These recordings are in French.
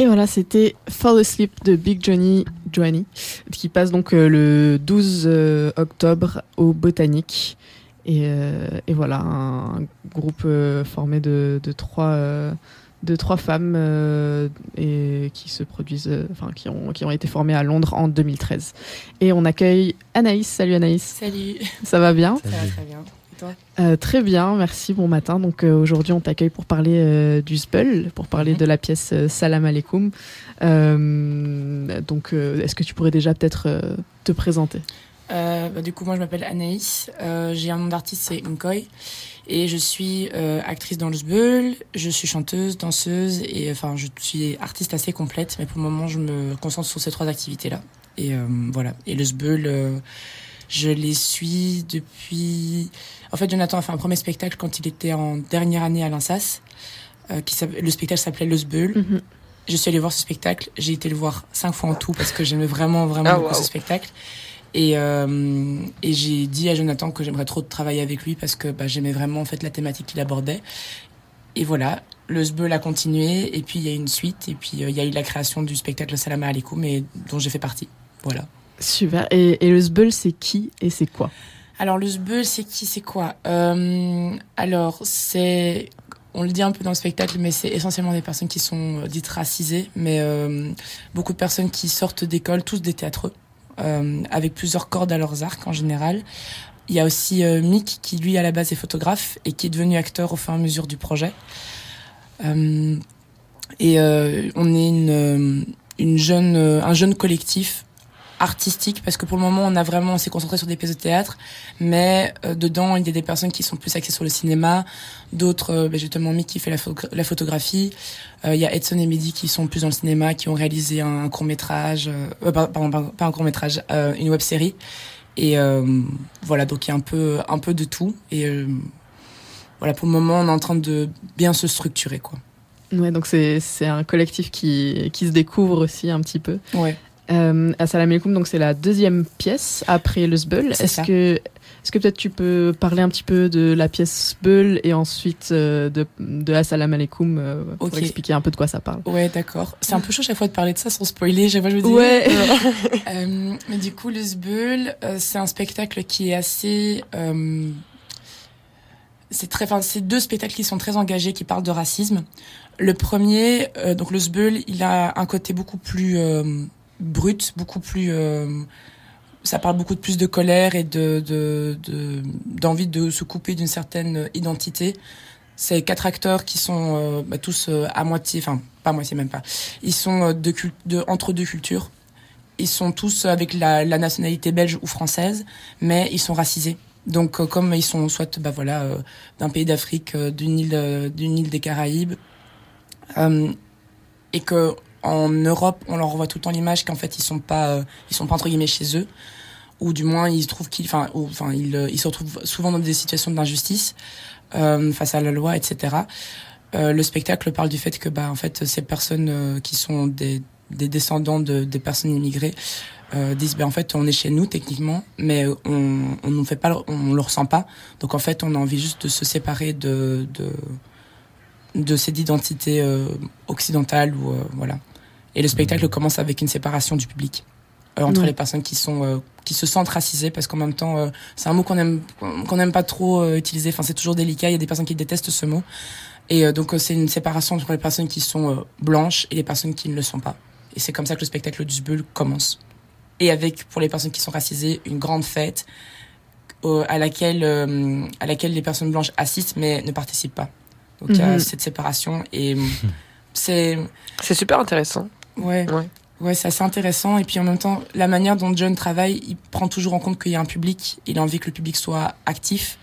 Et voilà, c'était Fall Asleep de Big Johnny Johnny, qui passe donc euh, le 12 euh, octobre au Botanique. Et, euh, et voilà, un groupe formé de, de trois de trois femmes et qui se produisent, enfin qui ont qui ont été formées à Londres en 2013. Et on accueille Anaïs. Salut Anaïs. Salut. Ça va bien? Ça va très bien. Euh, très bien, merci, bon matin. Donc euh, aujourd'hui, on t'accueille pour parler euh, du Spell, pour parler de la pièce Salam Aleikum. donc, est-ce que tu pourrais déjà peut-être te présenter? Bah, Du coup, moi, je m'appelle Anaïs. J'ai un nom d'artiste, c'est Nkoy. Et je suis actrice dans le Sbeul, je suis chanteuse, danseuse, et enfin, je suis artiste assez complète, mais pour le moment, je me concentre sur ces trois activités-là. Et voilà. Et le Sbeul je les suis depuis. En fait, Jonathan a fait un premier spectacle quand il était en dernière année à l'INSAS. Euh, qui le spectacle s'appelait Le Sbeul. Mhm. Je suis allée voir ce spectacle. J'ai été le voir cinq fois en tout parce que j'aimais vraiment, vraiment ah, beaucoup ce spectacle. Et, euh, et j'ai dit à Jonathan que j'aimerais trop travailler avec lui parce que bah, j'aimais vraiment en fait la thématique qu'il abordait. Et voilà, le Sbeul a continué et puis il y a une suite et puis euh, il y a eu la création du spectacle Salam Alaikum et dont j'ai fait partie. Voilà. Super. Et, le Sbeul, c'est qui et c'est quoi Alors, le Sbeul, c'est qui, c'est quoi euh, Alors, c'est. On le dit un peu dans le spectacle, mais c'est essentiellement des personnes qui sont euh, dites racisées, mais euh, beaucoup de personnes qui sortent d'école, tous des théâtreux, avec plusieurs cordes à leurs arcs en général. Il y a aussi Mick, qui lui, à la base, est photographe et qui est devenu acteur au fur et à mesure du projet. et on est une, une jeune, un jeune collectif artistique parce que pour le moment on a vraiment on s'est concentré sur des pièces de théâtre mais euh, dedans il y a des personnes qui sont plus axées sur le cinéma d'autres euh, ben, justement Mick qui fait la, la photographie euh, il y a Edson et Mehdi qui sont plus dans le cinéma qui ont réalisé un, court métrage pardon, pas un court métrage une web série et voilà donc il y a un peu un peu de tout et voilà pour le moment on est en train de bien se structurer quoi Ouais, donc c'est un collectif qui, qui se découvre aussi un petit peu. Ouais. Euh, alaikum, donc c'est la deuxième pièce après le Sbeul. Est-ce que, est-ce que peut-être tu peux parler un petit peu de la pièce Sbeul et ensuite euh, de, de Assalam alaikum euh, pour expliquer un peu de quoi ça parle? Ouais, d'accord. C'est un peu chaud chaque fois de parler de ça sans spoiler. Chaque fois je me dis. Ouais. euh, mais du coup, le Sbeul, c'est un spectacle qui est assez c'est très, enfin, c'est deux spectacles qui sont très engagés, qui parlent de racisme. Le premier, donc le Sbeul, il a un côté beaucoup plus brut, beaucoup plus. Euh, ça parle beaucoup de plus de colère et de d'envie de, de, se couper d'une certaine identité. C'est quatre acteurs qui sont euh, bah, tous euh, à moitié, enfin pas à moitié même pas. Ils sont de, de entre deux cultures. Ils sont tous avec la, la nationalité belge ou française, mais ils sont racisés. Donc comme ils sont soit bah voilà d'un pays d'Afrique, d'une île d'une île des Caraïbes, et que en Europe, on leur envoie tout le temps l'image qu'en fait ils sont pas, euh, ils sont pas entre guillemets chez eux, ou du moins ils trouvent qu'ils, enfin, enfin ils, euh, ils se retrouvent souvent dans des situations d'injustice euh, face à la loi, etc. Euh, le spectacle parle du fait que bah en fait ces personnes qui sont des, des descendants de des personnes immigrées disent ben en fait on est chez nous techniquement mais on on ne fait pas on le ressent pas. Donc en fait on a envie juste de se séparer de de de cette identité occidentale ou voilà et le spectacle commence avec une séparation du public euh, entre les personnes qui sont euh, qui se sentent racisées parce qu'en même temps euh, c'est un mot qu'on aime qu'on n'aime pas trop utiliser. Enfin c'est toujours délicat. Il y a des personnes qui détestent ce mot. Et donc c'est une séparation entre les personnes qui sont blanches et les personnes qui ne le sont pas. Et c'est comme ça que le spectacle du Bull commence. Et avec pour les personnes qui sont racisées une grande fête à laquelle à laquelle les personnes blanches assistent mais ne participent pas. Donc il y a mhm. cette séparation et c'est c'est super intéressant. Ouais. Ouais. Ouais, c'est assez intéressant. Et puis en même temps, la manière dont John travaille, il prend toujours en compte qu'il y a un public. Il a envie que le public soit actif.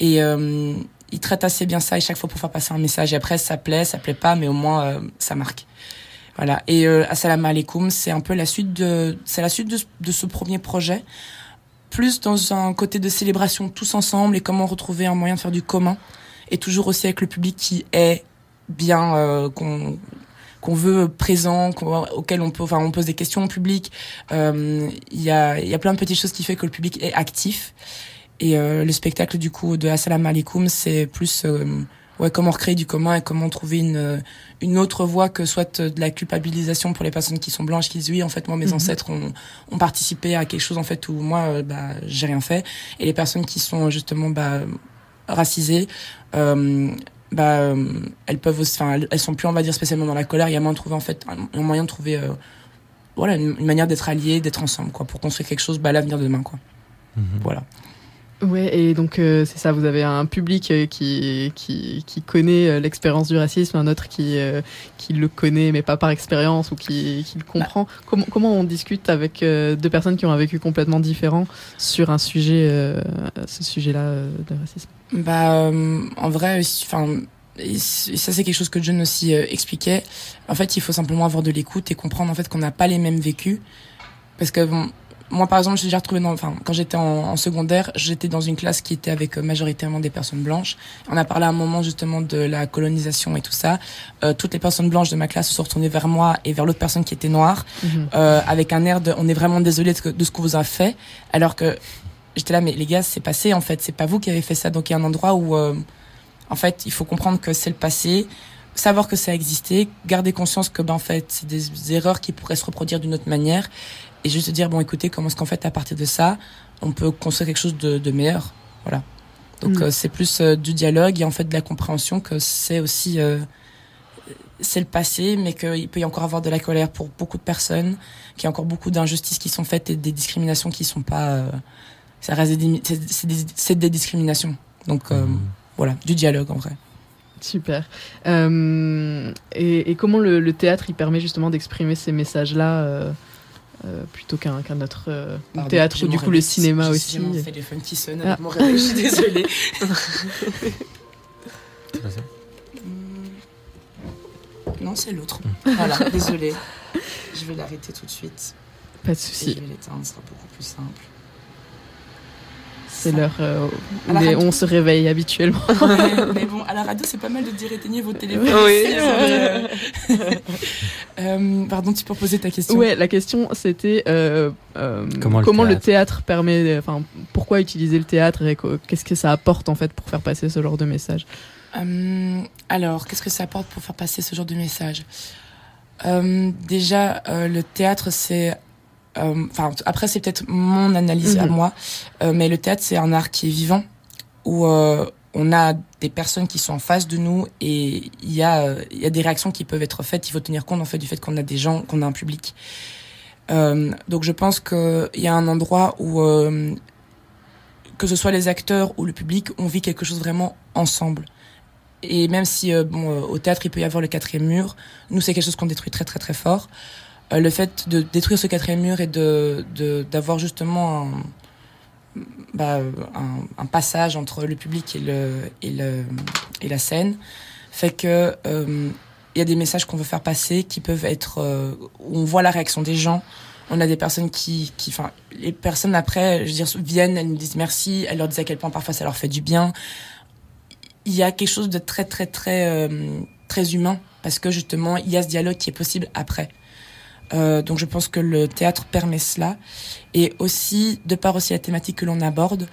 Et euh, il traite assez bien ça et chaque fois pour faire passer un message. Et après, ça plaît, ça plaît pas, mais au moins, euh, ça marque. Voilà. Et euh, Assalamu alaikum, c'est un peu la suite de, c'est la suite de, de, ce premier projet. Plus dans un côté de célébration tous ensemble et comment retrouver un moyen de faire du commun. Et toujours aussi avec le public qui est bien, euh, qu'on qu'on veut présent, auquel on peut, enfin, on pose des questions au public. Euh, il y a, il y a plein de petites choses qui fait que le public est actif. Et euh, le spectacle du coup de Assalamu alaikum, c'est plus euh, ouais, comment recréer du commun et comment trouver une, une autre voie que soit de la culpabilisation pour les personnes qui sont blanches, qui disent oui, en fait, moi, mes mhm. ancêtres ont, ont participé à quelque chose, en fait, où moi, bah, j'ai rien fait. Et les personnes qui sont justement, bah, racisées, euh, bah, elles peuvent aussi, enfin, elles sont plus, on va dire, spécialement dans la colère. Il y a moyen de trouver, en fait, un, moyen de trouver, euh, voilà, une, manière d'être alliés, d'être ensemble, quoi, pour construire quelque chose, bah, l'avenir de demain, quoi. Mhm. Voilà. Ouais, et donc euh, c'est ça, vous avez un public euh, qui, qui, qui connaît euh, l'expérience du racisme, un autre qui, qui le connaît mais pas par expérience ou qui, qui le comprend. Bah. Comment, comment on discute avec deux personnes qui ont un vécu complètement différent sur un sujet, ce sujet-là de racisme? Bah, en vrai, enfin. ça c'est quelque chose que John aussi expliquait. En fait, il faut simplement avoir de l'écoute et comprendre en fait qu'on n'a pas les mêmes vécus, parce que bon, moi, par exemple, j'ai déjà retrouvé dans, enfin, quand j'étais en, secondaire, j'étais dans une classe qui était avec euh, majoritairement des personnes blanches. On a parlé à un moment justement de la colonisation et tout ça. Euh, toutes les personnes blanches de ma classe se sont retournées vers moi et vers l'autre personne qui était noire, mhm. euh, avec un air de, on est vraiment désolé de, de ce qu'on vous a fait, alors que j'étais là, mais les gars, c'est passé en fait, c'est pas vous qui avez fait ça. Donc il y a un endroit où, euh, en fait, il faut comprendre que c'est le passé savoir que ça a existé, garder conscience que ben en fait c'est des erreurs qui pourraient se reproduire d'une autre manière et juste dire bon écoutez comment est-ce qu'en fait à partir de ça on peut construire quelque chose de, de meilleur voilà donc mm. euh, c'est plus euh, du dialogue et en fait de la compréhension que c'est aussi euh, c'est le passé mais qu'il peut y encore avoir de la colère pour beaucoup de personnes qu'il y a encore beaucoup d'injustices qui sont faites et des discriminations qui sont pas ça reste des c'est des, des, discriminations donc mm. voilà du dialogue en vrai Super. Euh, et, et, comment le, le, théâtre il permet justement d'exprimer ces messages-là euh, plutôt qu'un qu'un autre euh, théâtre ou du coup le cinéma aussi. J'ai mon téléphone qui sonne avec ah. mon réveil, je suis désolée. Hmm. non, c'est l'autre. Hmm. Voilà, désolée. Je vais l'arrêter tout de suite. Pas de souci. Je vais l'éteindre, ce sera beaucoup plus simple. C'est l'heure euh, où on se réveille habituellement. mais bon, à la radio, c'est pas mal de dire éteignez vos téléphones. Oui. Euh, euh, pardon, tu peux poser ta question. Ouais, la question c'était comment, le, théâtre... permet, enfin, pourquoi utiliser le théâtre et qu'est-ce que ça apporte en fait pour faire passer ce genre de message? alors, qu'est-ce que ça apporte pour faire passer ce genre de message? Déjà, le théâtre, c'est euh, enfin après c'est peut-être mon analyse à mhm. moi, euh, mais le théâtre c'est un art qui est vivant où euh, on a des personnes qui sont en face de nous et il y a il y a des réactions qui peuvent être faites. Il faut tenir compte en fait du fait qu'on a des gens, qu'on a un public. donc je pense qu'il y a un endroit où que ce soit les acteurs ou le public, on vit quelque chose vraiment ensemble. Et même si bon au théâtre il peut y avoir le quatrième mur, nous c'est quelque chose qu'on détruit très très très fort. Euh, le fait de détruire ce quatrième mur et de d'avoir justement un, bah, un, un, passage entre le public et le et le et la scène fait que euh, il y a des messages qu'on veut faire passer qui peuvent être euh, on voit la réaction des gens. On a des personnes qui qui enfin les personnes après je veux dire viennent elles nous disent merci elles leur disent à quel point parfois ça leur fait du bien. Il y a quelque chose de très très très très humain parce que justement il y a ce dialogue qui est possible après euh, donc je pense que le théâtre permet cela. Et aussi, de par aussi la thématique que l'on aborde,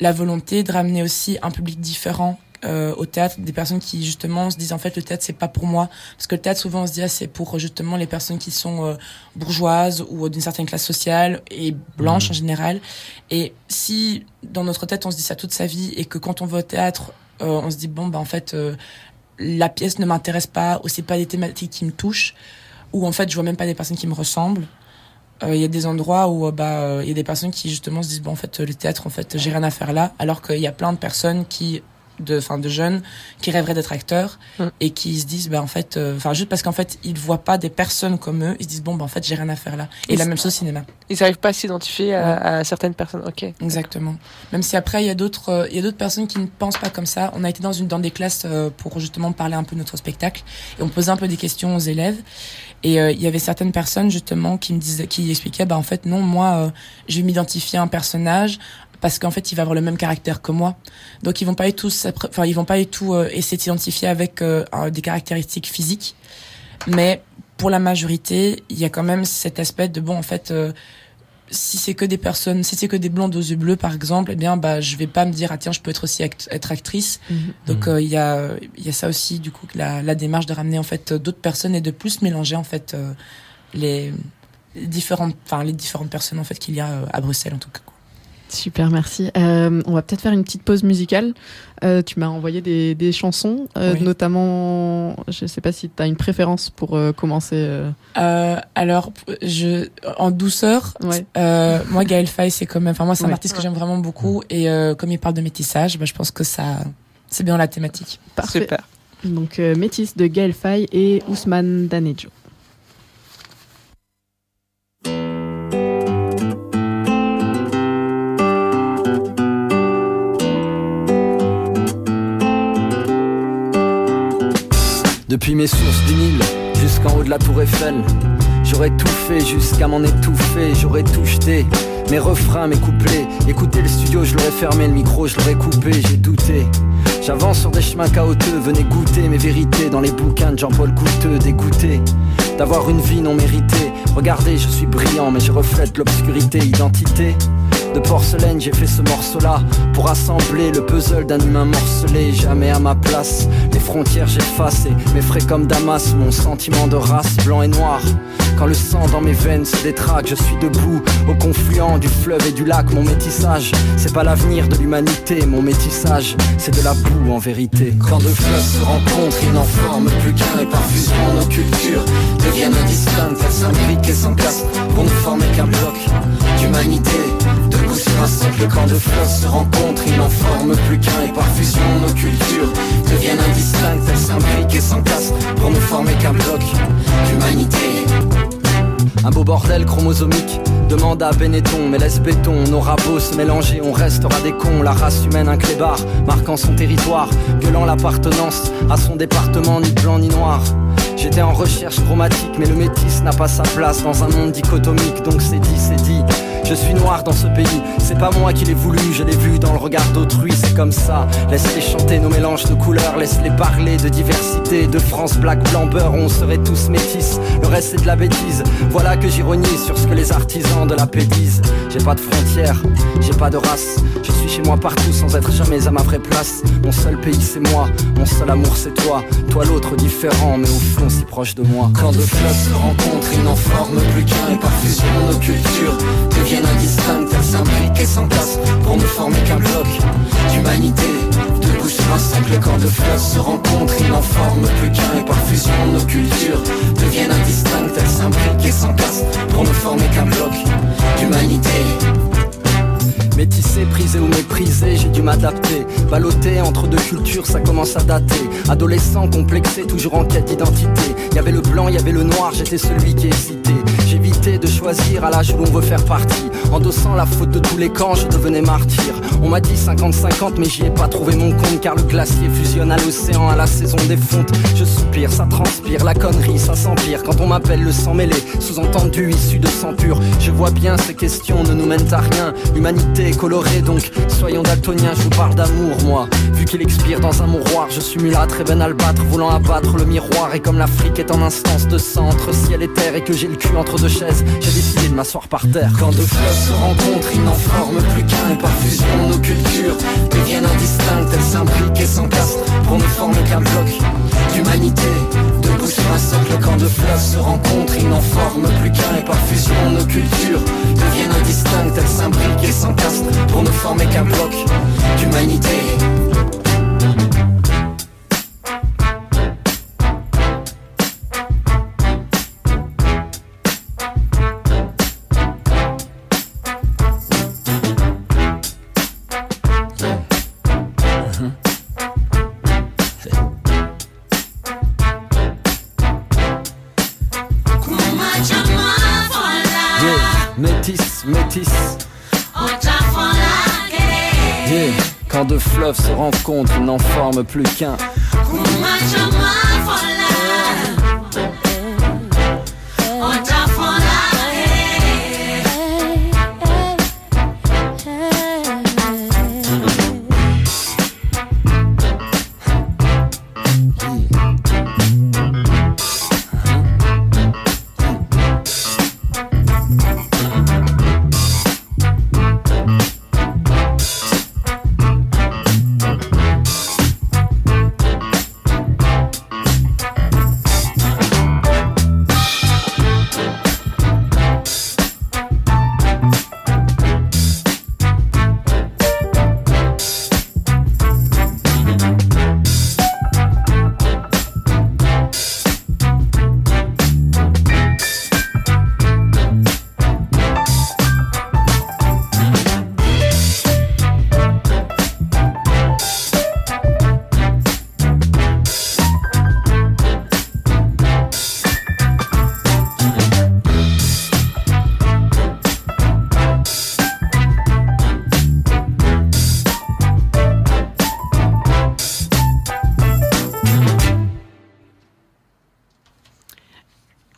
la volonté de ramener aussi un public différent euh, au théâtre, des personnes qui justement se disent en fait le théâtre c'est pas pour moi, parce que le théâtre souvent on se dit ah, c'est pour justement les personnes qui sont euh, bourgeoises ou d'une certaine classe sociale et blanches mmh. en général. Et si dans notre tête on se dit ça toute sa vie et que quand on va au théâtre on se dit bon bah en fait la pièce ne m'intéresse pas ou c'est pas des thématiques qui me touchent, où en fait je vois même pas des personnes qui me ressemblent. Euh, il y a des endroits où euh, bah euh, il y a des personnes qui justement se disent bon en fait le théâtre en fait j'ai rien à faire là alors qu'il y a plein de personnes qui de enfin de jeunes qui rêveraient d'être acteurs mm. et qui se disent bah en fait enfin juste parce qu'en fait ils voient pas des personnes comme eux ils se disent bon bah en fait j'ai rien à faire là. Et la même chose au cinéma. ils n'arrivent pas à s'identifier à, certaines personnes. Ok. Exactement. Même si après il y a d'autres il y a d'autres personnes qui ne pensent pas comme ça. On a été dans une dans des classes pour justement parler un peu de notre spectacle et on posait un peu des questions aux élèves et euh, il y avait certaines personnes justement qui me disaient, qui expliquaient, bah en fait non, moi, euh, je vais m'identifier à un personnage parce qu'en fait, il va avoir le même caractère que moi. Donc ils vont pas être tous, enfin ils vont pas être tout euh, essayer de s'identifier avec des caractéristiques physiques, mais pour la majorité, il y a quand même cet aspect de bon en fait si c'est que des personnes, si c'est que des blondes aux yeux bleus par exemple, eh bien bah je vais pas me dire ah tiens je peux être aussi être actrice. Mhm. Donc Mhm. euh, il y a il y a ça aussi du coup la, la démarche de ramener en fait euh, d'autres personnes et de plus mélanger en fait euh, les les différentes enfin les différentes personnes en fait qu'il y a euh, à Bruxelles en tout cas. Super, merci. Euh, on va peut-être faire une petite pause musicale. Euh, tu m'as envoyé des, des chansons, euh, Oui. notamment, je sais pas si tu as une préférence pour euh, commencer. euh, Euh, alors je en douceur Ouais. Euh, moi, Gaël Faye, c'est quand même, enfin moi, c'est un Ouais. artiste que j'aime vraiment beaucoup, et euh, comme il parle de métissage, bah, je pense que ça, c'est bien la thématique. Parfait. Super. Donc, euh, Métis de Gaël Faye et Ousmane Danejo. Depuis mes sources du Nil jusqu'en haut de la tour Eiffel. J'aurais tout fait jusqu'à m'en étouffer J'aurais tout jeté. Mes refrains, mes couplets Écoutez le studio, je l'aurais fermé, le micro, je l'aurais coupé J'ai douté. J'avance sur des chemins chaotiques Venez goûter mes vérités Dans les bouquins de Jean-Paul Couteux Dégoûté D'avoir une vie non méritée. Regardez, je suis brillant Mais je reflète l'obscurité Identité de porcelaine, j'ai fait ce morceau-là pour assembler le puzzle d'un humain morcelé. Jamais à ma les frontières j'efface et m'effraie comme Damas mon sentiment de race blanc et noir. Quand le sang dans mes veines se détraque, je suis debout au confluent du fleuve et du lac. Mon métissage, c'est pas l'avenir de l'humanité. Mon métissage, c'est de la boue en vérité. Quand deux fleuves se rencontrent, ils n'en forment plus qu'un et par fusion nos cultures deviennent indistinctes. Elles s'imbriquent et s'encassent pour ne former qu'un bloc d'humanité. Debout sur quand deux fleuves se rencontrent, ils n'en forment plus qu'un et par fusion nos cultures deviennent indistinctes. Elles s'imbriquent et s'encassent pour ne former qu'un bloc d'humanité. Un beau bordel chromosomique Demande à Benetton, mais laisse béton, nos rabots se mélanger, on restera des cons, la race humaine un clébard, marquant son territoire, gueulant l'appartenance à son département, ni blanc ni noir. J'étais en recherche chromatique, mais le métis n'a pas sa place dans un monde dichotomique, donc c'est dit, c'est dit. Je suis noir dans ce pays, c'est pas moi qui l'ai voulu, je l'ai vu dans le regard d'autrui, c'est comme ça. Laisse-les chanter nos mélanges de couleurs, laisse-les parler de diversité, de France, black, blanc, on serait tous métis. Le reste c'est de la bêtise, voilà que j'ironise sur ce que les artisans de la paix disent. J'ai pas de frontières, j'ai pas de race, je suis chez moi partout sans être jamais à ma vraie place. Mon seul pays c'est moi, mon seul amour c'est toi, toi l'autre différent, mais au fond si proche de moi. Quand deux fleuves se rencontrent, ils n'en forment plus qu'un et par fusion nos cultures deviennent indistinctes, elles s'imbriquent et s'entassent pour ne former qu'un bloc d'humanité. Debout sur un socle, quand deux fleuves se rencontrent, ils n'en forment plus qu'un et par fusion nos cultures deviennent indistinctes, elles s'imbriquent et s'entassent pour ne former qu'un bloc d'humanité. Métissé, prisé ou méprisé, j'ai dû m'adapter. Ballotté entre deux cultures, ça commence à dater. Adolescent, complexé, toujours en quête d'identité. Y avait le blanc, y avait le noir, j'étais celui qui hésitait. De choisir à l'âge où l'on veut faire partie. Endossant la faute de tous les camps, je devenais martyr. On m'a dit 50-50, mais j'y ai pas trouvé mon compte. Car le glacier fusionne à l'océan à la saison des fontes. Je soupire, ça transpire, la connerie, ça s'empire. Quand on m'appelle le sang mêlé, sous-entendu issu de sang pur. Je vois bien ces questions ne nous mènent à rien. L'humanité est colorée, donc soyons daltoniens, je vous parle d'amour, moi. Vu qu'il expire dans un mouroir, je suis mulâtre et ben albâtre, voulant abattre le miroir. Et comme l'Afrique est en instance de sang entre ciel et terre, et que j'ai le cul entre deux chaises, j'ai décidé de m'asseoir par terre. Quand deux fleuves se rencontrent, ils n'en forment plus qu'un, et par fusion, nos cultures deviennent indistinctes, elles s'imbriquent et s'encastrent pour ne former qu'un bloc d'humanité. Debout sur un socle, quand deux fleuves se rencontrent, ils n'en forment plus qu'un, et par fusion, nos cultures deviennent indistinctes, elles s'imbriquent et s'encastrent pour ne former qu'un bloc d'humanité. Ils n'en forment plus qu'un.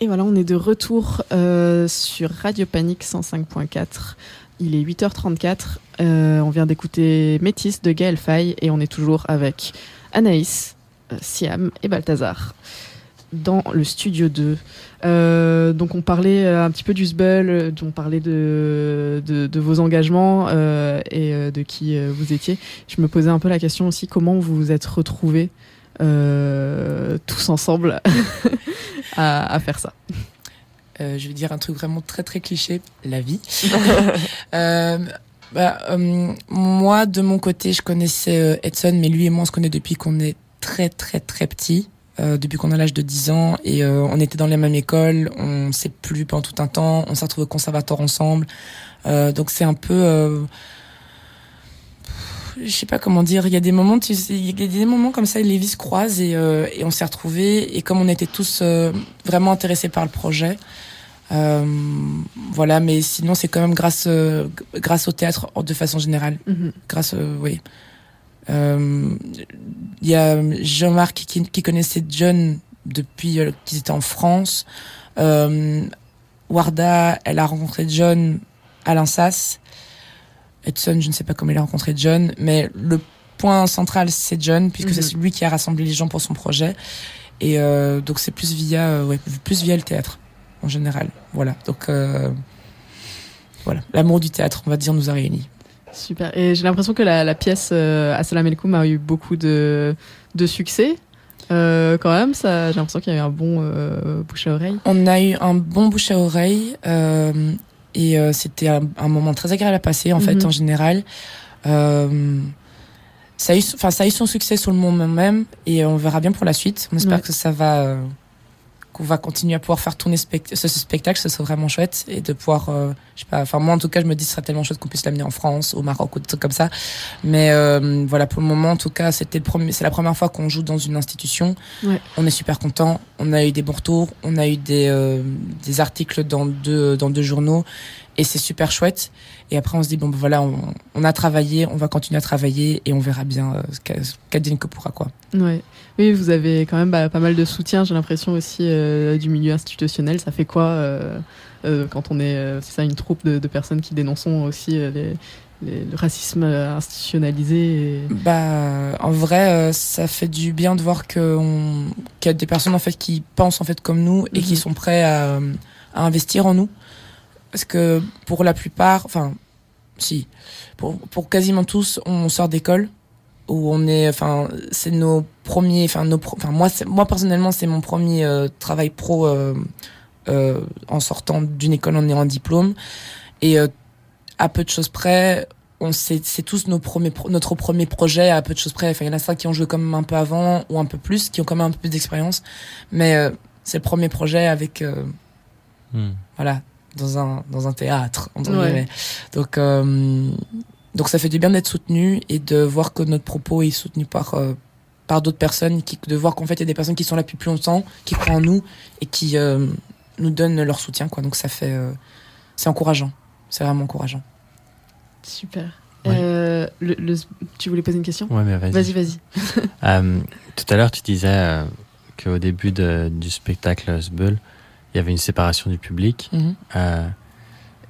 On est de retour euh, sur Radio Panique 105.4. Il est 8h34. Euh, on vient d'écouter Métis de Gaël Faye et on est toujours avec Anaïs, euh, Siam et Balthazar dans le studio 2. Euh, donc on parlait un petit peu du euh, on parlait de, de, vos engagements et de qui vous étiez. Je me posais un peu la question aussi comment vous vous êtes retrouvés tous ensemble à, à faire ça. Euh, je vais dire un truc vraiment très très cliché, la vie. euh, bah, euh, moi, de mon côté, je connaissais euh, Edson, mais lui et moi, on se connaît depuis qu'on est très très très petit, euh, depuis qu'on a l'âge de 10 ans, et euh, on était dans la même école, on s'est plus pendant tout un temps, on s'est retrouvés au conservatoire ensemble, Euh, donc c'est un peu... Je sais pas comment dire, il y a des moments, tu sais, il y a des moments comme ça, les vies se croisent et, euh, et on s'est retrouvés, et comme on était tous euh, vraiment intéressés par le projet, euh, voilà, mais sinon c'est quand même grâce euh, grâce au théâtre de façon générale, Mhm. grâce euh, oui. Euh, Il y a Jean-Marc qui, qui connaissait John depuis qu'ils étaient en France. Euh, Warda, elle a rencontré John à l'Insas. Edson, je ne sais pas comment il a rencontré John, mais le point central c'est John puisque Mhm. c'est lui qui a rassemblé les gens pour son projet. Et euh, donc c'est plus via, euh, ouais, plus via le théâtre en général. Voilà. Donc euh, voilà, l'amour du théâtre, on va dire, nous a réunis. Super. Et j'ai l'impression que la, la pièce euh, Assalam alaikum a eu beaucoup de, de succès. Euh, quand même, ça, j'ai l'impression qu'il y a eu un bon euh, bouche à oreille. On a eu un bon bouche à oreille euh, et euh, c'était un, un moment très agréable à passer en fait Mhm. en général. Euh, ça a eu, enfin ça a eu son succès sur le moment même et on verra bien pour la suite. On espère Ouais. que ça va, euh, qu'on va continuer à pouvoir faire tourner spect- ce, ce spectacle, ce serait vraiment chouette et de pouvoir, euh, je sais pas, enfin moi en tout cas je me dis ce serait tellement chouette qu'on puisse l'amener en France, au Maroc ou des trucs comme ça. Mais euh, voilà pour le moment en tout cas c'était le premier, c'est la première fois qu'on joue dans une institution. Ouais. On est super content. On a eu des bons retours, on a eu des euh, des articles dans deux dans deux journaux et c'est super chouette. Et après on se dit bon ben voilà on, on a travaillé, on va continuer à travailler et on verra bien euh, ce qu'a- ce qu'advienne que pourra quoi. Ouais. Oui, vous avez quand même bah, pas mal de soutien, j'ai l'impression aussi euh, du milieu institutionnel. Ça fait quoi euh, euh, quand on est, c'est ça, une troupe de, de personnes qui dénonçons aussi les, les- le racisme institutionnalisé et... Bah, en vrai, ça fait du bien de voir qu'il y a des personnes en fait qui pensent en fait comme nous et qui Mhm. sont prêts à, à investir en nous. Parce que pour la plupart, enfin, si, pour, pour quasiment tous, on sort d'école où on est, enfin, c'est nos premiers, enfin nos, pro- enfin moi, moi personnellement, c'est mon premier euh, travail pro euh, euh, en sortant d'une école en ayant un diplôme et euh, à peu de choses près, on sait, c'est tous nos premiers, notre premier projet à peu de choses près. Enfin, il y en a certains qui ont joué quand même un peu avant ou un peu plus, qui ont quand même un peu plus d'expérience. Mais euh, c'est le premier projet avec, euh, Hmm. voilà, dans un, dans un théâtre, entre Ouais. guillemets. Donc, euh, donc ça fait du bien d'être soutenu et de voir que notre propos est soutenu par, euh, par d'autres personnes, qui, de voir qu'en fait il y a des personnes qui sont là depuis plus longtemps, qui croient en nous et qui euh, nous donnent leur soutien, quoi. Donc ça fait, euh, c'est encourageant. C'est vraiment encourageant. Super. Ouais. Euh, le, le- tu voulais poser une question? Ouais, mais vas-y. Vas-y, vas-y. Euh, tout à l'heure, tu disais euh, qu'au début de- du spectacle Sbull, il y avait une séparation du public Mhm. euh,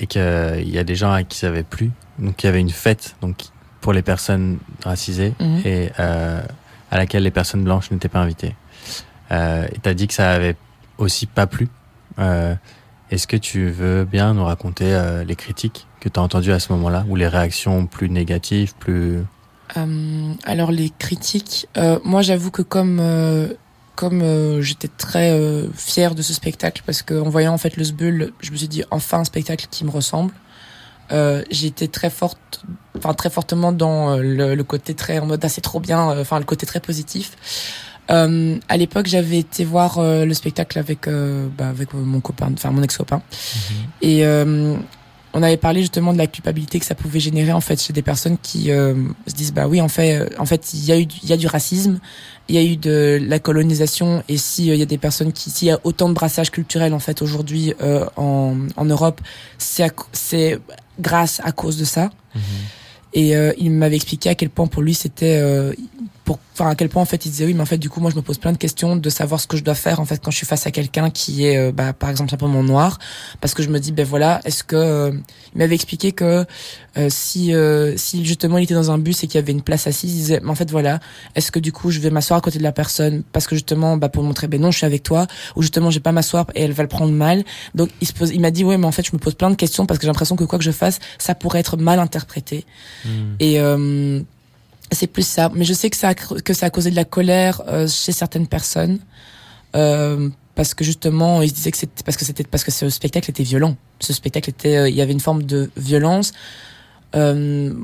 et qu'il y a des gens à qui ça avait plu. Donc, il y avait une fête donc, pour les personnes racisées Mhm. et euh, à laquelle les personnes blanches n'étaient pas invitées. Euh, et tu as dit que ça avait aussi pas plu. Euh, Est-ce que tu veux bien nous raconter les critiques que tu as entendues à ce moment-là ou les réactions plus négatives, plus... Alors les critiques, moi j'avoue que comme comme euh, j'étais très euh, fière de ce spectacle parce que en voyant en fait le Sbull, je me suis dit enfin un spectacle qui me ressemble. Euh, été très forte, enfin très fortement dans euh, le, le côté très en mode ah c'est trop bien, euh, enfin le côté très positif. Euh, à l'époque, j'avais été voir euh, le spectacle avec euh, bah, avec mon copain, enfin mon ex-copain. Et euh, on avait parlé justement de la culpabilité que ça pouvait générer en fait chez des personnes qui euh, se disent bah oui en fait euh, en fait il y a eu il y a du racisme, il y a eu de la colonisation et si euh, il y a des personnes qui s'il y a autant de brassage culturel en fait aujourd'hui euh, en en Europe, c'est c'est grâce à cause de ça. Et euh, il m'avait expliqué à quel point pour lui c'était euh, pour enfin à quel point en fait il disait oui mais en fait du coup moi je me pose plein de questions de savoir ce que je dois faire en fait quand je suis face à quelqu'un qui est euh, bah, par exemple simplement noir. Parce que je me dis ben voilà est-ce que euh, il m'avait expliqué que euh, si si justement il était dans un bus et qu'il y avait une place assise il disait mais en fait voilà est-ce que du coup je vais m'asseoir à côté de la personne parce que justement bah pour montrer ben non je suis avec toi ou justement je vais pas m'asseoir et elle va le prendre mal. Donc il se pose il m'a dit ouais mais en fait je me pose plein de questions parce que j'ai l'impression que quoi que je fasse ça pourrait être mal interprété. Hmm. et c'est plus ça. Mais je sais que ça a, que ça a causé de la colère euh, chez certaines personnes. Euh, parce que justement, ils se disaient que c'était parce que c'était parce que ce spectacle était violent. Ce spectacle était, euh, il y avait une forme de violence euh,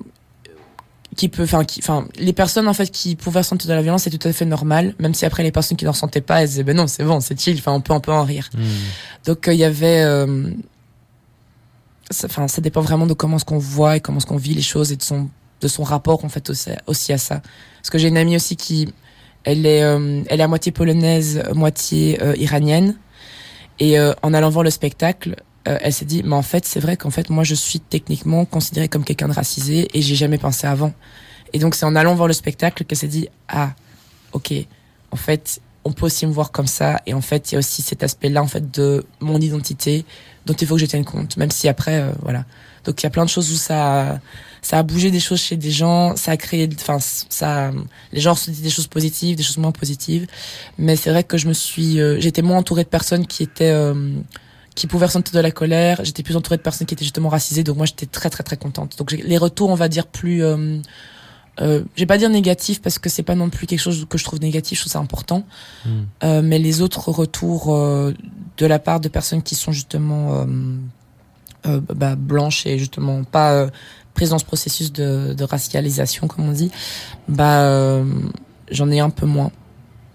qui peut, enfin, enfin, les personnes en fait qui pouvaient ressentir de la violence, c'est tout à fait normal. Même si après les personnes qui n'en ressentaient pas, elles disaient ben non, c'est bon, c'est chill. Enfin, on peut, on peut en rire. Hmm. Donc euh, il y avait, euh, ça- enfin, ça dépend vraiment de comment ce qu'on voit et comment ce qu'on vit les choses et de son de son rapport en fait aussi, à ça. Parce que j'ai une amie aussi qui, elle est, euh, elle est à moitié polonaise, moitié euh, iranienne, et euh, en allant voir le spectacle, euh, elle s'est dit, mais en fait, c'est vrai qu'en fait, moi, je suis techniquement considérée comme quelqu'un de racisé et j'ai jamais pensé avant. Et donc, c'est en allant voir le spectacle qu'elle s'est dit, ah, ok, en fait, on peut aussi me voir comme ça. Et en fait, il y a aussi cet aspect-là, en fait, de mon identité dont il faut que je tienne compte, même si après, voilà. Donc, il y a plein de choses où ça, ça a bougé des choses chez des gens, ça a créé, enfin, ça, les gens se disent des choses positives, des choses moins positives. Mais c'est vrai que je me suis, euh, j'étais moins entourée de personnes qui étaient, euh, qui pouvaient ressentir de la colère. J'étais plus entourée de personnes qui étaient justement racisées. Donc moi, j'étais très, très, très contente. Donc j'ai- les retours, on va dire plus, euh, euh, je vais pas dire négatif parce que c'est pas non plus quelque chose que je trouve négatif. Je trouve ça important. Euh, mais les autres retours euh, de la part de personnes qui sont justement euh, euh, bah, blanches et justement pas euh, prises dans ce processus de, de racialisation, comme on dit, bah euh, j'en ai un peu moins,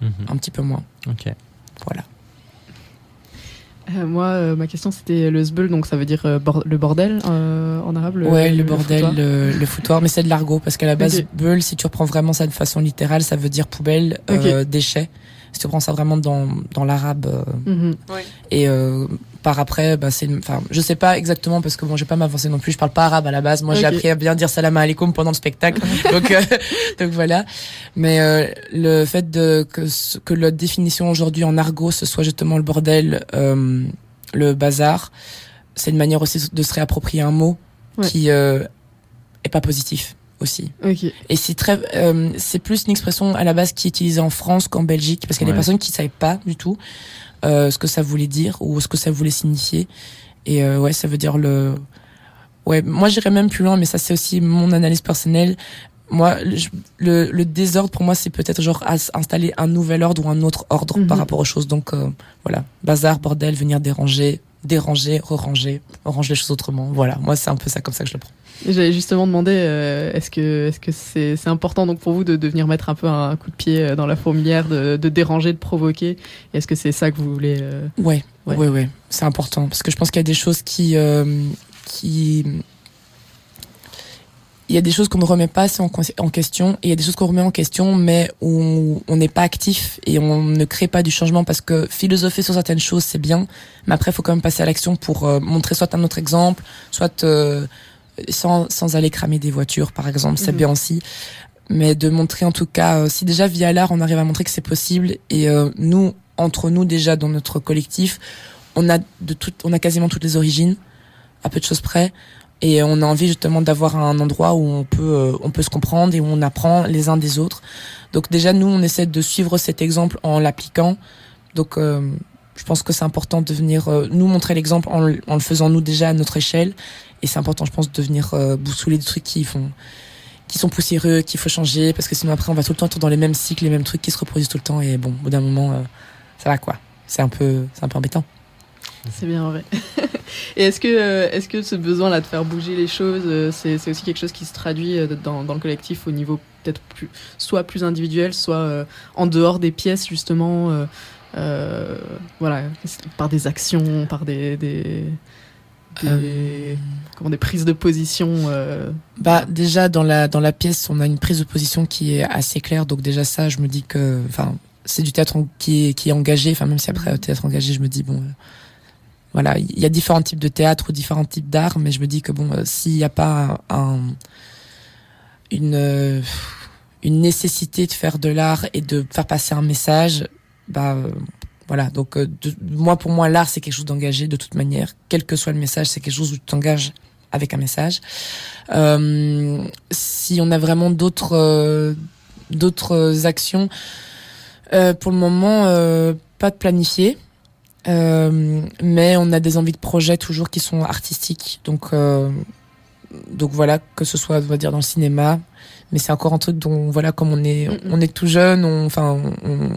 Mhm. un petit peu moins. Ok. Voilà. Euh, moi, euh, ma question c'était le zbeul, donc ça veut dire euh, bor- le bordel euh, en arabe. Le, ouais, le, bordel, foutoir. le, le foutoir, mais c'est de l'argot parce qu'à la base, Ok. beul, si tu reprends vraiment ça de façon littérale, ça veut dire poubelle, euh, déchet. Si tu prends ça vraiment dans, dans l'arabe, euh, Mhm. Et euh, par après, bah, c'est, enfin, je sais pas exactement parce que bon, je vais pas m'avancer non plus. Je parle pas arabe à la base. Moi, j'ai appris à bien dire salam alaikum pendant le spectacle. donc, euh, donc voilà. Mais euh, le fait de que ce- que la définition aujourd'hui en argot ce soit justement le bordel, euh, le bazar, c'est une manière aussi de se réapproprier un mot Ouais. qui euh, est pas positif aussi. Ok. Et c'est très, euh, c'est plus une expression à la base qui est utilisée en France qu'en Belgique, parce qu'il y a Ouais. des personnes qui savaient pas du tout euh, ce que ça voulait dire ou ce que ça voulait signifier. Et euh, ouais, ça veut dire le, ouais, moi j'irais même plus loin, mais ça c'est aussi mon analyse personnelle. Moi, le, le, désordre pour moi c'est peut-être genre installer un nouvel ordre ou un autre ordre Mhm. par rapport aux choses. Donc euh, voilà, bazar, bordel, venir déranger, déranger, re-ranger, ranger les choses autrement. Voilà, moi c'est un peu ça comme ça que je le prends. J'avais justement demandé, euh, est-ce que est-ce que c'est important donc pour vous de, de venir mettre un peu un coup de pied euh, dans la fourmilière, de, de déranger, de provoquer Est-ce que c'est ça que vous voulez euh, Ouais, Ouais. ouais, ouais, c'est important parce que je pense qu'il y a des choses qui, euh, qui, il y a des choses qu'on ne remet pas en, en question et il y a des choses qu'on remet en question mais où on n'est pas actif et on ne crée pas du changement parce que philosopher sur certaines choses c'est bien, mais après il faut quand même passer à l'action pour euh, montrer soit un autre exemple, soit euh, sans, sans aller cramer des voitures par exemple, c'est Mhm. bien aussi. Mais de montrer en tout cas, euh, si déjà via l'art on arrive à montrer que c'est possible et euh, nous entre nous déjà dans notre collectif, on a de tout, on a quasiment toutes les origines, à peu de choses près, et on a envie justement d'avoir un endroit où on peut, euh, on peut se comprendre et où on apprend les uns des autres. Donc déjà nous, on essaie de suivre cet exemple en l'appliquant. Donc euh, je pense que c'est important de venir euh, nous montrer l'exemple en, en le faisant nous déjà à notre échelle, et c'est important, je pense, de venir euh, bousculer des trucs qui font qui sont poussiéreux, qu'il faut changer, parce que sinon après on va tout le temps être dans les mêmes cycles, les mêmes trucs qui se reproduisent tout le temps, et bon, au bout d'un moment, euh, ça va quoi. C'est un peu, c'est un peu embêtant. C'est bien vrai. Et est-ce que euh, est-ce que ce besoin là de faire bouger les choses, euh, c'est c'est aussi quelque chose qui se traduit euh, dans, dans le collectif au niveau peut-être plus soit plus individuel, soit en dehors des pièces justement. euh, voilà, par des actions, par des, des, des, Euh, comment, des prises de position. euh, Bah déjà dans la dans la pièce, on a une prise de position qui est assez claire, donc déjà ça, je me dis que, enfin, c'est du théâtre en- qui est qui est engagé. Enfin même si après euh, théâtre engagé, je me dis bon, voilà, il y a différents types de théâtre ou différents types d'art, mais je me dis que bon, euh, s'il n'y a pas un une euh, une nécessité de faire de l'art et de faire passer un message, bah euh, voilà. Donc moi pour moi l'art c'est quelque chose d'engagé de toute manière, quel que soit le message, c'est quelque chose où tu t'engages avec un message. Si on a vraiment d'autres d'autres actions, pour le moment pas de planifié. mais on a des envies de projets toujours qui sont artistiques. Donc, donc voilà, que ce soit, on va dire, dans le cinéma, mais c'est encore un truc dont voilà comme on est on est tout jeune on enfin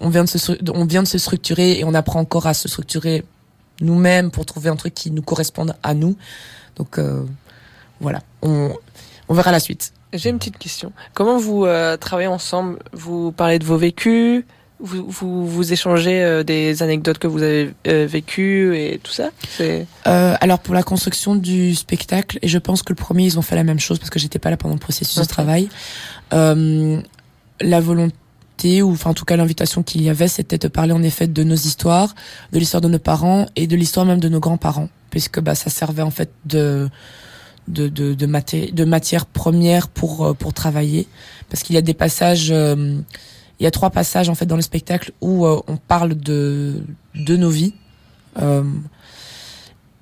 on, vient de se on vient de se structurer et on apprend encore à se structurer nous-mêmes pour trouver un truc qui nous corresponde à nous. Donc euh, voilà. On on verra la suite. J'ai une petite question. Comment vous euh, travaillez ensemble? Vous parlez de vos vécus? Vous, vous, vous échangez euh, des anecdotes que vous avez euh, vécues et tout ça? Euh, Alors pour la construction du spectacle, et je pense que le premier ils ont fait la même chose parce que j'étais pas là pendant le processus de travail. Euh, la volonté ou enfin en tout cas l'invitation qu'il y avait, c'était de parler en effet de nos histoires, de l'histoire de nos parents et de l'histoire même de nos grands-parents, puisque bah ça servait en fait de de de, de, de matière première pour pour travailler, parce qu'il y a des passages il y a trois passages en fait dans le spectacle où euh, on parle de de nos vies. Euh,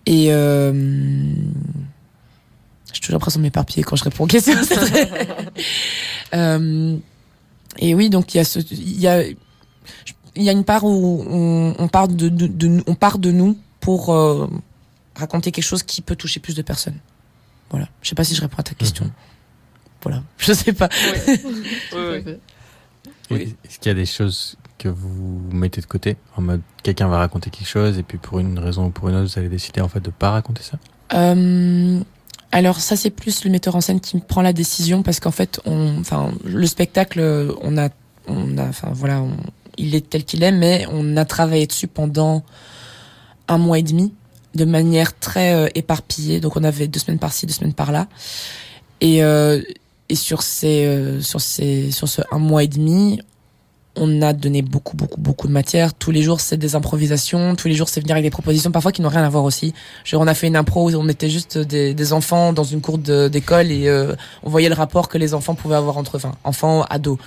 et euh, j'ai toujours l'impression de m'éparpiller quand je réponds aux questions. euh, et oui, donc il y a ce, il y a, il y a une part où on, on part de, de, de, on part de nous pour euh, raconter quelque chose qui peut toucher plus de personnes. Voilà. Je sais pas si je réponds à ta question. Mhm. Voilà. Je sais pas. oui, oui. Est-ce qu'il y a des choses que vous mettez de côté En mode, quelqu'un va raconter quelque chose et puis pour une raison ou pour une autre, vous allez décider en fait de pas raconter ça? Euh, Alors ça, c'est plus le metteur en scène qui prend la décision parce qu'en fait, on, enfin, le spectacle, on a, on a, enfin voilà, il est tel qu'il est, mais on a travaillé dessus pendant un mois et demi de manière très euh, éparpillée. Donc on avait deux semaines par-ci, deux semaines par-là. Et euh, et sur ces, euh, sur ces, sur ce un mois et demi, on a donné beaucoup, beaucoup, beaucoup de matière. Tous les jours, c'est des improvisations. Tous les jours, c'est venir avec des propositions, parfois qui n'ont rien à voir aussi. Genre, on a fait une impro où on était juste des, des enfants dans une cour d'école et euh, on voyait le rapport que les enfants pouvaient avoir entre, enfin, enfants, ados.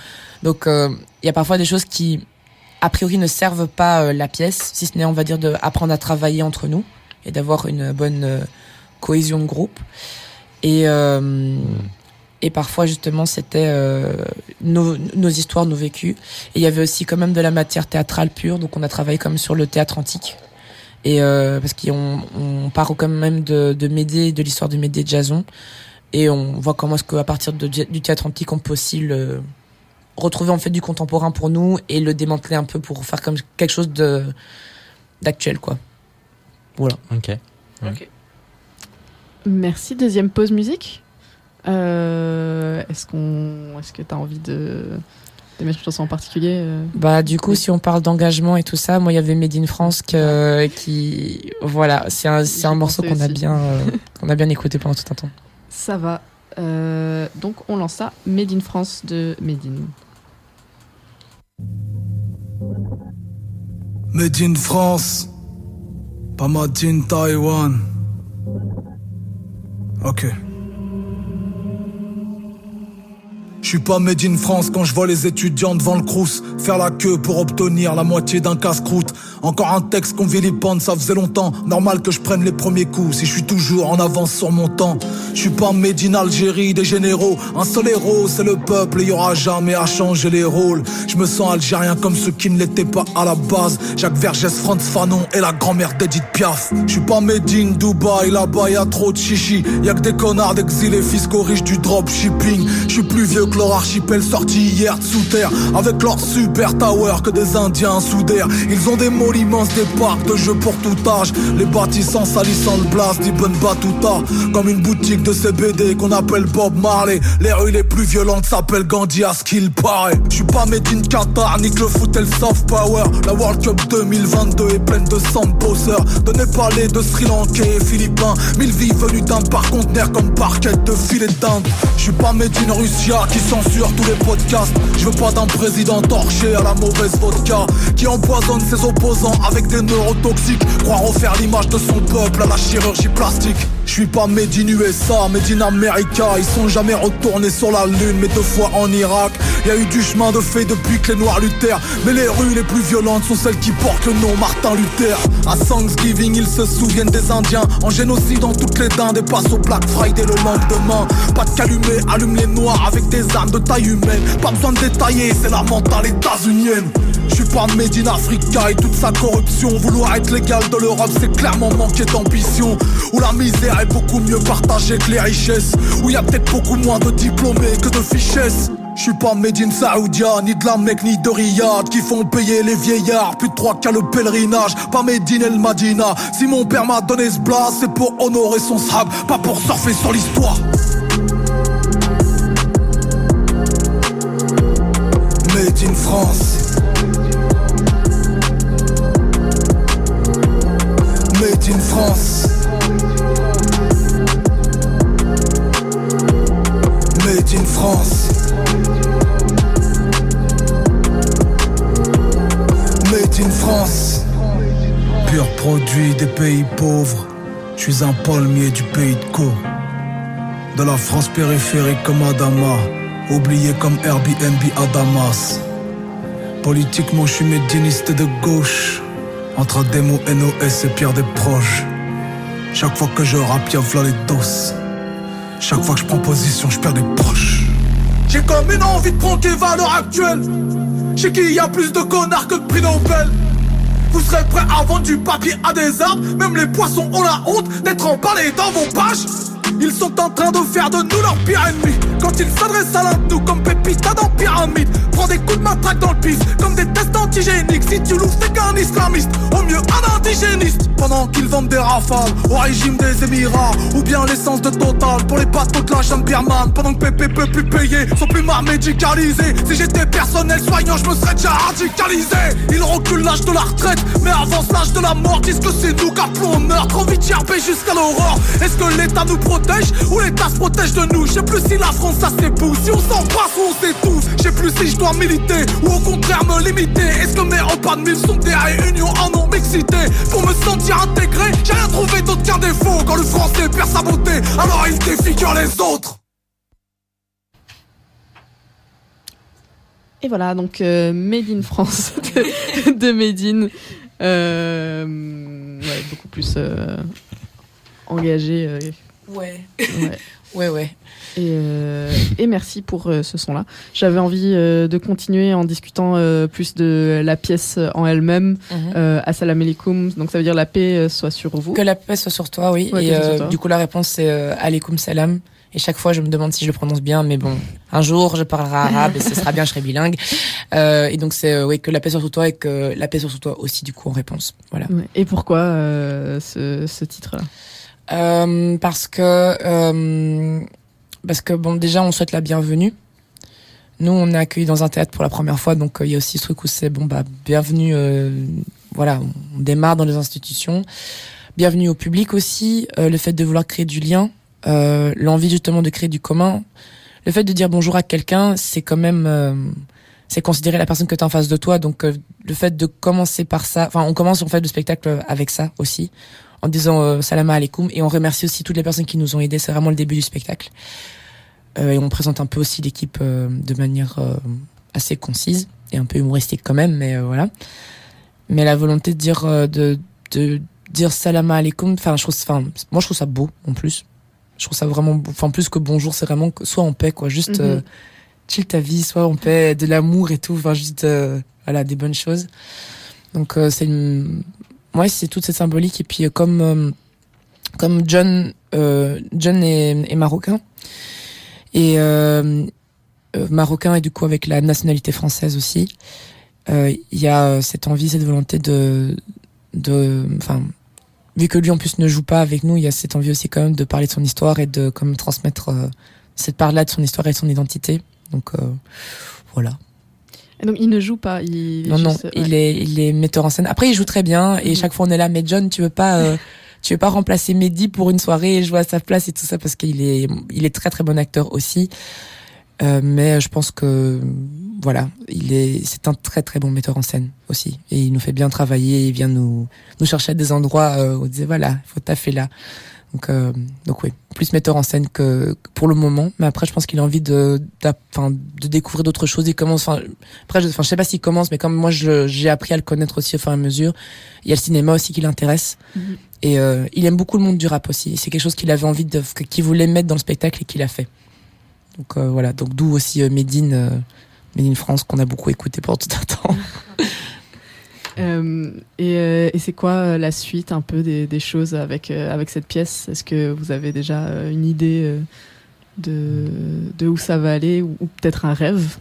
Donc, euh, il y a parfois des choses qui, a priori, ne servent pas la pièce, si ce n'est, on va dire, d'apprendre à travailler entre nous et d'avoir une bonne cohésion de groupe. Et, et parfois justement c'était euh, nos, nos, histoires, nos vécus. Et il y avait aussi quand même de la matière théâtrale pure, donc on a travaillé comme sur le théâtre antique. Et euh, parce qu'on on part quand même de, de Médée, de l'histoire de Médée de Jason, et on voit comment est-ce qu'à partir de, du théâtre antique on peut aussi le retrouver en fait du contemporain pour nous et le démanteler un peu pour faire comme quelque chose de d'actuel quoi. Voilà. Ok. Ok. Merci. Deuxième pause musique. Euh, est-ce qu'on, est-ce que tu as envie de, de mettre une chanson en particulier euh Bah du coup, si on parle d'engagement et tout ça, moi il y avait Made in France que, qui, voilà, c'est un, c'est un morceau qu'on a bien, euh, qu'on a bien écouté pendant tout un temps. Ça va. donc on lance ça, Made in France de Made in. Made in France, pas Made in Taiwan. Ok. Je suis pas made in France quand je vois les étudiants devant le crous. Faire la queue pour obtenir la moitié d'un casse-croûte. Encore un texte qu'on vilipende, ça faisait longtemps. Normal que je prenne les premiers coups si je suis toujours en avance sur mon temps. Je suis pas made in Algérie des généraux. Un seul héros c'est le peuple et y aura jamais à changer les rôles. Je me sens algérien comme ceux qui ne l'étaient pas à la base. Jacques Vergès, Franz Fanon et la grand-mère d'Edith Piaf. Je suis pas made in Dubaï, là-bas y a trop de chichi. Y'a que des connards d'exilés fiscaux riches du dropshipping. Je suis plus vieux leur archipel sorti hier de sous terre. Avec leur super tower que des indiens soudèrent. Ils ont des monuments, des parcs de jeux pour tout âge. Les bâtissants salissant le blast d'Ibn Battuta Comme une boutique de CBD qu'on appelle Bob Marley. Les rues les plus violentes s'appellent Gandhi à ce qu'il paraît. Je suis pas made in Qatar, ni que le foot et le soft power. La World Cup 2022 est pleine de sang bosseurs De Népalais, de Sri Lankais et Philippins. Mille vies venues d'un par conteneur comme parquet de filet d'Inde. Je suis pas made in Russia qui censure tous les podcasts. Je veux pas d'un président torché à la mauvaise vodka qui empoisonne ses opposants avec des neurotoxiques. Croire refaire l'image de son peuple à la chirurgie plastique. Je suis pas made in USA, made in America. Ils sont jamais retournés sur la lune, mais deux fois en Irak. Y a eu du chemin de fait depuis que les noirs luttèrent. Mais les rues les plus violentes sont celles qui portent le nom Martin Luther. À Thanksgiving, ils se souviennent des Indiens. En génocide dans toutes les dindes et passent au Black Friday le lendemain. Pas de calumet, allume les noirs avec des armes de taille humaine. Pas besoin de détailler, c'est la mentale états-unienne. Je suis pas made in Africa et toute sa corruption. Vouloir être légal de l'Europe, c'est clairement manquer d'ambition. Où la misère est beaucoup mieux partagée que les richesses. Où y a peut-être beaucoup moins de diplômés que de fichesses. Je suis pas made in Saoudia, ni de la Mecque, ni de Riyad Qui font payer les vieillards, plus de trois qu'à le pèlerinage Pas made in El Madina Si mon père m'a donné ce blast, c'est pour honorer son sable Pas pour surfer sur l'histoire Made in France In France. Made in France. Made in France. Pur produit des pays pauvres. Je suis un palmier du pays de Co De la France périphérique comme Adama. Oublié comme Airbnb à Damas Politiquement je suis médiniste de gauche Entre Ademo, NOS et Pierre des proches. Chaque fois que je rappe y'a les doses Chaque fois que je prends position je perds des proches. J'ai comme une envie de prendre les valeurs actuelles. Chez qui y a plus de connards que de prix Nobel. Vous serez prêts à vendre du papier à des arbres Même les poissons ont la honte d'être emballés dans vos pages Ils sont en train de faire de nous leur pire ennemi. Quand ils s'adressent à l'un de nous comme Pépita dans Pyramide Prends des coups de matraque dans le pif Comme des tests antigéniques. Si tu l'ouvres c'est qu'un islamiste. Au mieux un indigéniste. Pendant qu'ils vendent des rafales Au régime des Émirats Ou bien l'essence de Total Pour les bateaux de la birmane. Pendant que Pépé peut plus payer Son plumard médicalisé Si j'étais personnel soignant je me serais déjà radicalisé. Ils reculent l'âge de la retraite Mais avance l'âge de la mort. Disent que c'est nous qu'appelons on meurt Trop vite jusqu'à l'aurore. Est-ce que l'État nous protège? Ou l'État se protège de nous? Je sais plus si la France ça s'épouse Si on s'embrasse ou on s'étouffe Je sais plus si je dois militer Ou au contraire me limiter. Est-ce que mes repas de mille sont des réunions en non-mixité Pour me sentir intégré J'ai rien trouvé d'autre qu'un défaut. Quand le français perd sa beauté Alors il défigure les autres. Et voilà, donc euh, Made in France de, de Made in. Euh, ouais, beaucoup plus euh, engagé. Ouais. ouais. Ouais, ouais. Et, euh, et merci pour euh, ce son-là. J'avais envie euh, de continuer en discutant plus de la pièce en elle-même. Mhm. Euh, Assalamu alaikum, donc ça veut dire la paix soit sur vous. Que la paix soit sur toi, oui. Ouais, et toi. du coup, la réponse c'est alaikum salam. Et chaque fois, je me demande si je le prononce bien, mais bon, un jour, je parlerai arabe et ce sera bien, je serai bilingue. Euh, et donc, c'est oui, que la paix soit sur toi et que la paix soit sur toi aussi, du coup, en réponse. Voilà. Ouais. Et pourquoi euh, ce, ce titre-là? Euh, parce que euh, parce que bon, déjà, on souhaite la bienvenue. Nous, on est accueillis dans un théâtre pour la première fois, donc euh, il y a aussi ce truc où c'est bon, bah, bienvenue. voilà, on démarre dans les institutions. Bienvenue au public aussi. le fait de vouloir créer du lien, l'envie justement de créer du commun, le fait de dire bonjour à quelqu'un, c'est quand même c'est considérer la personne que tu en face de toi. Donc le fait de commencer par ça, enfin on commence en fait le spectacle avec ça aussi, en disant euh, salam alaikum et on remercie aussi toutes les personnes qui nous ont aidés. C'est vraiment le début du spectacle. Euh, et on présente un peu aussi l'équipe euh, de manière euh, assez concise et un peu humoristique quand même, mais euh, voilà. Mais la volonté de dire euh, de, de dire salam alaikum, enfin je trouve, enfin moi je trouve ça beau en plus. Je trouve ça vraiment, enfin plus que bonjour, c'est vraiment que- soit en paix quoi, juste euh, chill ta vie, soit en paix, de l'amour et tout, enfin juste euh, voilà des bonnes choses. Donc euh, c'est une, ouais c'est toute cette symbolique et puis euh, comme euh, comme John euh, John est, marocain et marocain et du coup avec la nationalité française aussi, il y a cette envie, cette volonté de de enfin vu que lui en plus ne joue pas avec nous, il y a cette envie aussi quand même de parler de son histoire et de comme transmettre cette part-là de son histoire et de son identité. Donc euh, voilà. Donc il ne joue pas. Il, Non, non, il est, il est metteur en scène. Après, il joue très bien et Mhm. chaque fois on est là. Mais John, tu veux pas, euh, tu veux pas remplacer Mehdi pour une soirée et jouer à sa place et tout ça parce qu'il est, il est très très bon acteur aussi. Euh, mais je pense que voilà, il est, c'est un très très bon metteur en scène aussi et il nous fait bien travailler. Il vient nous, nous chercher à des endroits euh, où on disait voilà, faut taffer là. Donc, euh, donc oui, plus metteur en scène que pour le moment. Mais après, je pense qu'il a envie de, enfin, de découvrir d'autres choses. Il commence, enfin, après, je, enfin, je sais pas s'il commence, mais comme moi, j'ai appris à le connaître aussi au fur et à mesure. Il y a le cinéma aussi qui l'intéresse. Mhm. Et euh, il aime beaucoup le monde du rap aussi. C'est quelque chose qu'il avait envie de, qu'il voulait mettre dans le spectacle et qu'il a fait. Donc euh, voilà, donc d'où aussi euh, Medine, euh, Medine France qu'on a beaucoup écouté pendant tout un temps. Euh, et, euh, et c'est quoi euh, la suite un peu des, des choses avec, avec cette pièce? Est-ce que vous avez déjà une idée de, de où ça va aller ou, peut-être un rêve?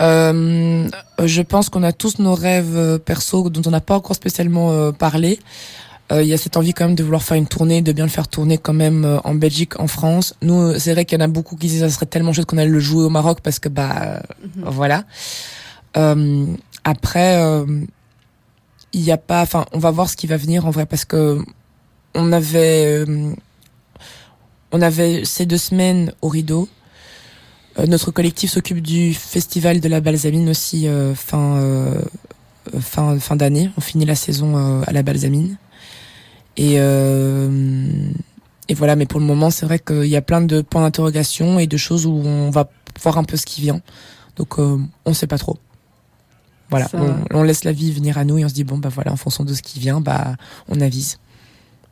Euh, je pense qu'on a tous nos rêves perso dont on n'a pas encore spécialement parlé. Il y a cette envie quand même de vouloir faire une tournée, de bien le faire tourner quand même en Belgique, en France. Nous, c'est vrai qu'il y en a beaucoup qui disent que ça serait tellement chouette qu'on allait le jouer au Maroc parce que bah mhm. voilà. après il y a pas, enfin, on va voir ce qui va venir en vrai parce que on avait, euh, on avait ces deux semaines au rideau. Euh, notre collectif s'occupe du festival de la Balsamine aussi euh, fin fin fin d'année. On finit la saison à la Balsamine et et voilà. Mais pour le moment, c'est vrai qu'il y a plein de points d'interrogation et de choses où on va voir un peu ce qui vient. Donc on sait pas trop. Voilà, on, laisse la vie venir à nous et on se dit bon bah voilà, en fonction de ce qui vient, bah on avise.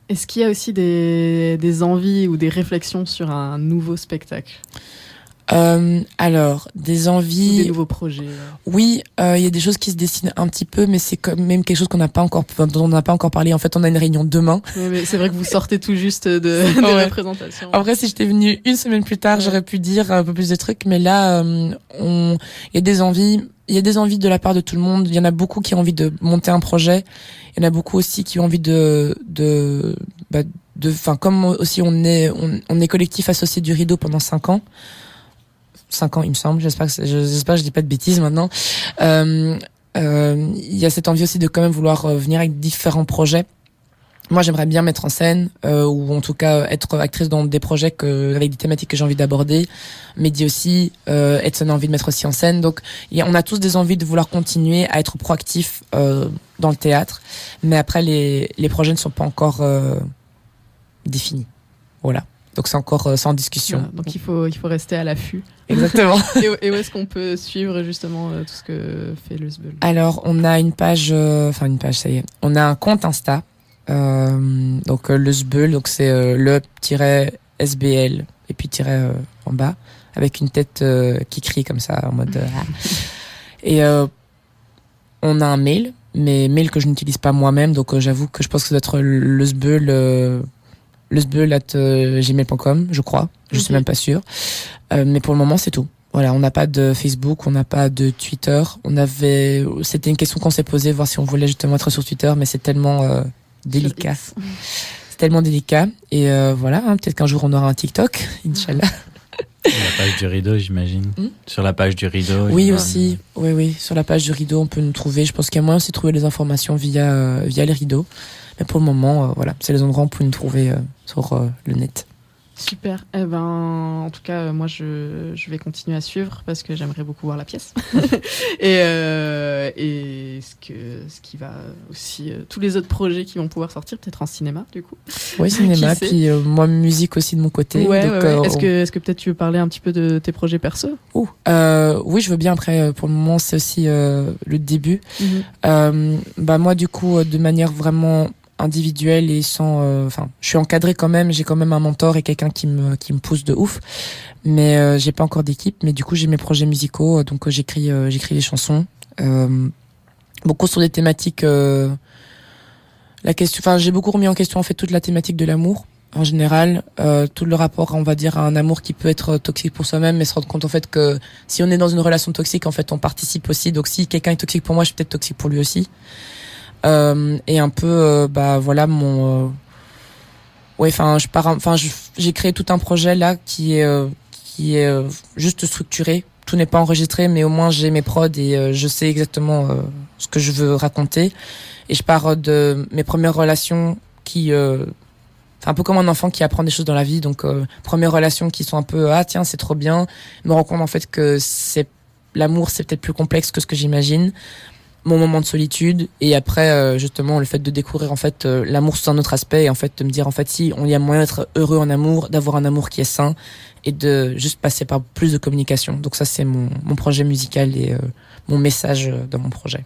Est-ce qu'il y a aussi des, des envies ou des réflexions sur un nouveau spectacle? Euh, alors, des envies. des nouveaux projets. Oui, euh, il y a des choses qui se dessinent un petit peu, mais c'est quand même quelque chose qu'on n'a pas encore, dont on n'a pas encore parlé. En fait, on a une réunion demain. c'est vrai que vous sortez tout juste de, de la présentation. En vrai, si j'étais venue une semaine plus tard, j'aurais pu dire un peu plus de trucs, mais là, euh, on, il y a des envies. Il y a des envies de la part de tout le monde. Il y en a beaucoup qui ont envie de monter un projet. Il y en a beaucoup aussi qui ont envie de, de, bah, de, enfin, comme aussi on est, on, est collectif associé du Rideau pendant cinq ans. 5 ans, il me semble. J'espère que j'espère que je dis pas de bêtises maintenant. Euh, euh, il y a cette envie aussi de quand même vouloir euh, venir avec différents projets. Moi, j'aimerais bien mettre en scène, euh, ou en tout cas être actrice dans des projets que, avec des thématiques que j'ai envie d'aborder. Mehdi aussi, euh, Edson a envie de mettre aussi en scène. Donc, y a, on a tous des envies de vouloir continuer à être proactifs euh, dans le théâtre. Mais après, les, les projets ne sont pas encore définis. Voilà. Donc c'est encore euh, sans discussion. donc il faut, il faut rester à l'affût. Exactement. et, où est-ce qu'on peut suivre justement euh, tout ce que fait le SBUL Alors on a une page, euh, enfin une page, ça y est. On a un compte Insta. Donc le SBUL, donc c'est le-sbl et puis tiret en bas avec une tête qui crie comme ça en mode. Et on a un mail, mais mail que je n'utilise pas moi-même, donc j'avoue que je pense que ça doit être le SBUL lesbeul.gmail.com, je crois. Je suis même pas sûre. Euh, mais pour le moment, c'est tout. Voilà, on n'a pas de Facebook, on n'a pas de Twitter. On avait, c'était une question qu'on s'est posée, voir si on voulait justement être sur Twitter, mais c'est tellement euh, délicat. C'est tellement délicat. Et euh, voilà, hein, peut-être qu'un jour on aura un TikTok, Inch'Allah. Sur la page du rideau, j'imagine. Hmm sur la page du rideau. Oui, aussi. Oui, oui. Sur la page du rideau, on peut nous trouver. Je pense qu'il y a moyen aussi de trouver les informations via, via les rideaux. Mais pour le moment, voilà, c'est les endroits où on peut nous trouver sur euh, le net. Super. Eh ben, en tout cas, euh, moi, je, je, vais continuer à suivre parce que j'aimerais beaucoup voir la pièce. et, euh, et ce, que, ce qui va aussi, euh, tous les autres projets qui vont pouvoir sortir, peut-être en cinéma, du coup. Oui, cinéma, puis moi, musique aussi de mon côté. Ouais, est-ce que, est-ce que peut-être tu veux parler un petit peu de tes projets perso? Oui, je veux bien. Après, pour le moment, c'est aussi le début. Mhm. bah, moi, du coup, de manière vraiment individuel et sans euh, enfin je suis encadré quand même j'ai quand même un mentor et quelqu'un qui me qui me pousse de ouf mais euh, j'ai pas encore d'équipe mais du coup j'ai mes projets musicaux euh, donc j'écris j'écris des chansons beaucoup sur des thématiques la question enfin j'ai beaucoup remis en question en fait toute la thématique de l'amour en général, tout le rapport, on va dire, à un amour qui peut être toxique pour soi-même, mais se rendre compte en fait que si on est dans une relation toxique, en fait, on participe aussi. Donc si quelqu'un est toxique pour moi, je suis peut-être toxique pour lui aussi. Euh, et un peu euh, bah voilà mon euh, ouais enfin je pars enfin j'ai créé tout un projet là qui est qui est juste structuré. Tout n'est pas enregistré mais au moins j'ai mes prods et je sais exactement ce que je veux raconter. Et je pars de mes premières relations qui c'est un peu comme un enfant qui apprend des choses dans la vie. Donc premières relations qui sont un peu ah tiens c'est trop bien. Me rends compte en fait que c'est l'amour c'est peut-être plus complexe que ce que j'imagine mon moment de solitude et après euh, justement le fait de découvrir en fait euh, l'amour sous un autre aspect et en fait de me dire en fait si on y a moyen d'être heureux en amour d'avoir un amour qui est sain et de juste passer par plus de communication. Donc ça c'est mon, mon projet musical et euh, mon message dans mon projet.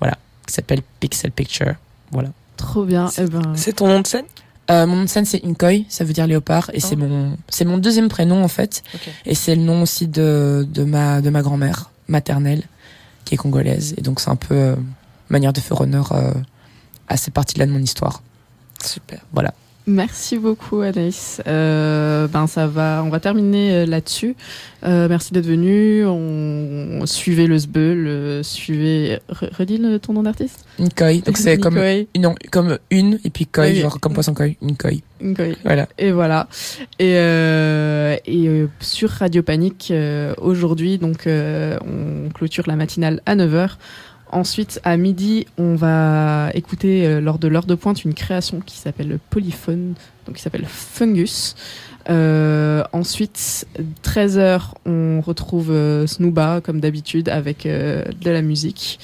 Voilà. Qui s'appelle Pixel Picture. Voilà. Trop bien. Eh ben, C'est ton nom de scène? Euh, mon nom de scène c'est Inkoi ça veut dire léopard et c'est Oh. mon c'est mon deuxième prénom en fait. Et c'est le nom aussi de de ma de ma grand-mère maternelle qui est congolaise. Et donc c'est un peu euh, manière de faire honneur euh, à cette partie-là de mon histoire. Super. voilà Merci beaucoup Anaïs. Euh, ben ça va, on va terminer euh, là-dessus. Euh, merci d'être venu. On, on suivez le Sbeul, euh, suivez. Re- Redis le- ton nom d'artiste? Inkoi donc c'est comme une non, comme une et puis koi Oui. genre comme poisson koi Inkoi Nikoi. voilà Et voilà. Et, euh, et euh, sur Radio Panique, euh, aujourd'hui, donc, euh, on clôture la matinale à 9h. Ensuite, à midi, on va écouter, euh, lors de l'heure de pointe, une création qui s'appelle le Polyphone, donc qui s'appelle Fungus. Euh, ensuite, 13h, on retrouve euh, Snooba, comme d'habitude, avec euh, de la musique.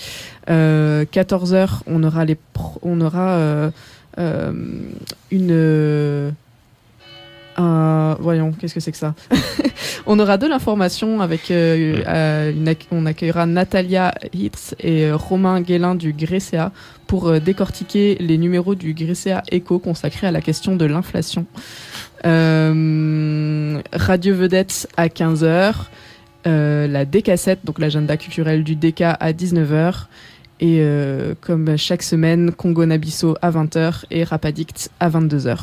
Euh, 14h, on aura, les on aura une... euh, un- voyons, qu'est-ce que c'est que ça On aura de l'information avec... euh, euh, une ac- on accueillera Natalia Hitz et euh, Romain Guélin du Grécéa pour décortiquer les numéros du Grécéa Echo consacrés à la question de l'inflation. Radio Vedette à 15h. euh, la D-cassette, donc l'agenda culturel du DK à 19h. Et comme chaque semaine, Congo Nabisso à 20h et Rapadict à 22h.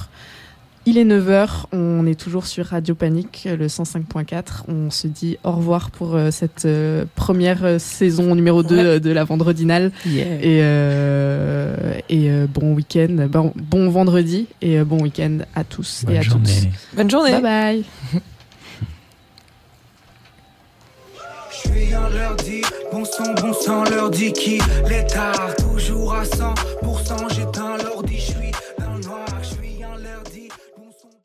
Il est 9h, on est toujours sur Radio Panique, le 105.4. On se dit au revoir pour euh, cette euh, première euh, saison numéro 2 Ouais. euh, de la Vendredinale. Et, euh, et euh, bon week-end, bon, bon vendredi et euh, bon week-end à tous et à journée. Bonne toutes. journée. Bye bye. Je suis en leur dit, bon sang, bon sang, leur dit qui L'état, toujours à 100%, j'éteins l'ordi, je suis